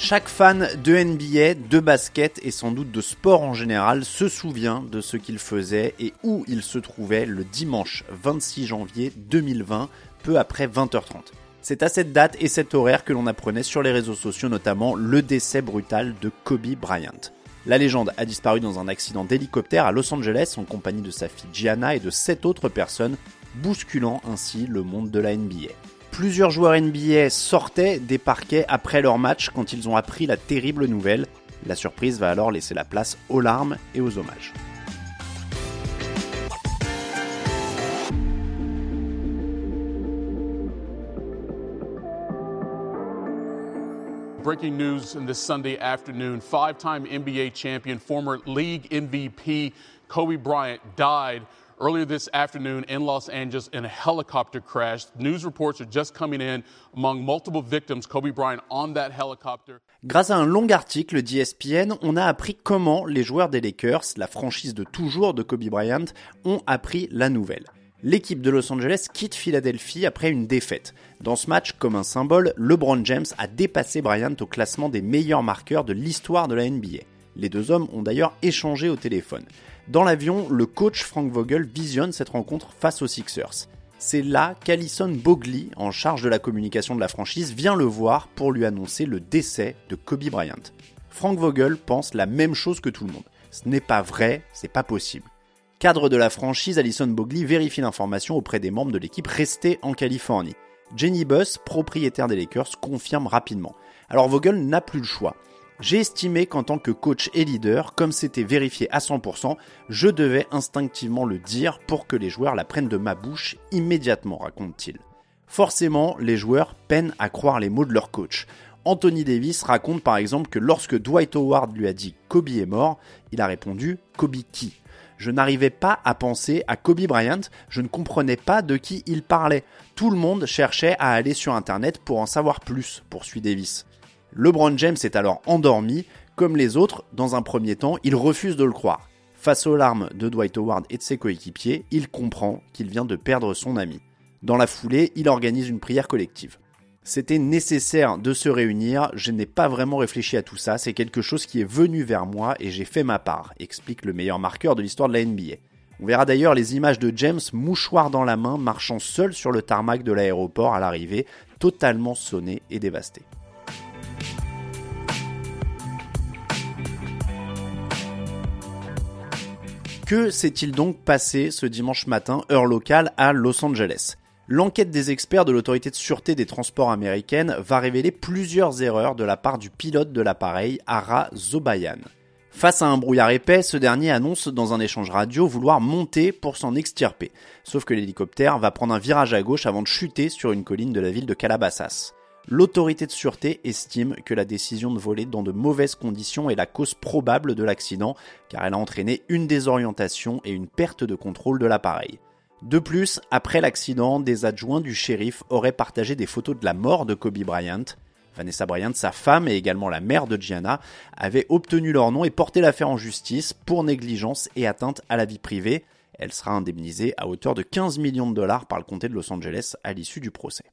Chaque fan de NBA, de basket et sans doute de sport en général se souvient de ce qu'il faisait et où il se trouvait le dimanche 26 janvier 2020, peu après 20h30. C'est à cette date et cet horaire que l'on apprenait sur les réseaux sociaux notamment le décès brutal de Kobe Bryant. La légende a disparu dans un accident d'hélicoptère à Los Angeles en compagnie de sa fille Gianna et de sept autres personnes, bousculant ainsi le monde de la NBA. Plusieurs joueurs NBA sortaient des parquets après leur match quand ils ont appris la terrible nouvelle. La surprise va alors laisser la place aux larmes et aux hommages. Breaking news in this Sunday afternoon five time NBA champion, former league MVP Kobe Bryant died earlier this afternoon in Los Angeles in a helicopter crash. News reports are just coming in among multiple victims, Kobe Bryant on that helicopter. Grâce à un long article d'ESPN, on a appris comment les joueurs des Lakers, la franchise de toujours de Kobe Bryant, ont appris la nouvelle. L'équipe de Los Angeles quitte Philadelphie après une défaite. Dans ce match, comme un symbole, LeBron James a dépassé Bryant au classement des meilleurs marqueurs de l'histoire de la NBA. Les deux hommes ont d'ailleurs échangé au téléphone. Dans l'avion, le coach Frank Vogel visionne cette rencontre face aux Sixers. C'est là qu'Alison Bogley, en charge de la communication de la franchise, vient le voir pour lui annoncer le décès de Kobe Bryant. Frank Vogel pense la même chose que tout le monde. Ce n'est pas vrai, c'est pas possible. Cadre de la franchise, Alison Bogley vérifie l'information auprès des membres de l'équipe restés en Californie. Jenny Buss, propriétaire des Lakers, confirme rapidement. Alors Vogel n'a plus le choix. J'ai estimé qu'en tant que coach et leader, comme c'était vérifié à 100%, je devais instinctivement le dire pour que les joueurs la prennent de ma bouche immédiatement, raconte-t-il. Forcément, les joueurs peinent à croire les mots de leur coach. Anthony Davis raconte par exemple que lorsque Dwight Howard lui a dit Kobe est mort, il a répondu Kobe qui? Je n'arrivais pas à penser à Kobe Bryant, je ne comprenais pas de qui il parlait. Tout le monde cherchait à aller sur Internet pour en savoir plus, poursuit Davis. LeBron James est alors endormi, comme les autres, dans un premier temps, il refuse de le croire. Face aux larmes de Dwight Howard et de ses coéquipiers, il comprend qu'il vient de perdre son ami. Dans la foulée, il organise une prière collective. C'était nécessaire de se réunir, je n'ai pas vraiment réfléchi à tout ça, c'est quelque chose qui est venu vers moi et j'ai fait ma part, explique le meilleur marqueur de l'histoire de la NBA. On verra d'ailleurs les images de James mouchoir dans la main, marchant seul sur le tarmac de l'aéroport à l'arrivée, totalement sonné et dévasté. Que s'est-il donc passé ce dimanche matin, heure locale, à Los Angeles? L'enquête des experts de l'autorité de sûreté des transports américaine va révéler plusieurs erreurs de la part du pilote de l'appareil, Ara Zobayan. Face à un brouillard épais, ce dernier annonce dans un échange radio vouloir monter pour s'en extirper. Sauf que l'hélicoptère va prendre un virage à gauche avant de chuter sur une colline de la ville de Calabasas. L'autorité de sûreté estime que la décision de voler dans de mauvaises conditions est la cause probable de l'accident, car elle a entraîné une désorientation et une perte de contrôle de l'appareil. De plus, après l'accident, des adjoints du shérif auraient partagé des photos de la mort de Kobe Bryant. Vanessa Bryant, sa femme et également la mère de Gianna, avaient obtenu leur nom et porté l'affaire en justice pour négligence et atteinte à la vie privée. Elle sera indemnisée à hauteur de 15 millions de dollars par le comté de Los Angeles à l'issue du procès.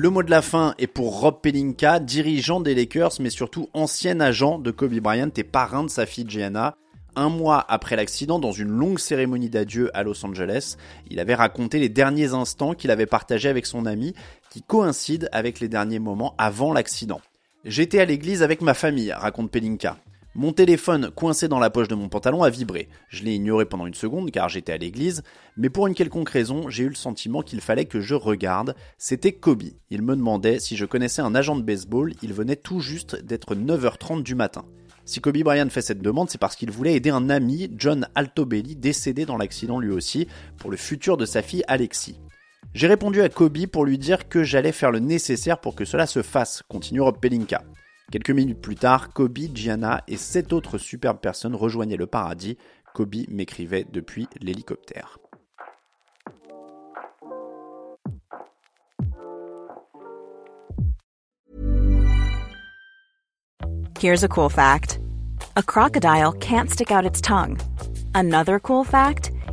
Le mot de la fin est pour Rob Pelinka, dirigeant des Lakers, mais surtout ancien agent de Kobe Bryant et parrain de sa fille Gianna. Un mois après l'accident, dans une longue cérémonie d'adieu à Los Angeles, il avait raconté les derniers instants qu'il avait partagés avec son ami, qui coïncident avec les derniers moments avant l'accident. J'étais à l'église avec ma famille, raconte Pelinka. Mon téléphone coincé dans la poche de mon pantalon a vibré. Je l'ai ignoré pendant une seconde car j'étais à l'église, mais pour une quelconque raison, j'ai eu le sentiment qu'il fallait que je regarde. C'était Kobe. Il me demandait si je connaissais un agent de baseball, il venait tout juste d'être 9h30 du matin. Si Kobe Bryant fait cette demande, c'est parce qu'il voulait aider un ami, John Altobelli, décédé dans l'accident lui aussi, pour le futur de sa fille Alexis. J'ai répondu à Kobe pour lui dire que j'allais faire le nécessaire pour que cela se fasse, continue Rob Pelinka. Quelques minutes plus tard, Kobe, Gianna et sept autres superbes personnes rejoignaient le paradis. Kobe m'écrivait depuis l'hélicoptère. Here's a cool fact. A crocodile can't stick out its tongue. Another cool fact,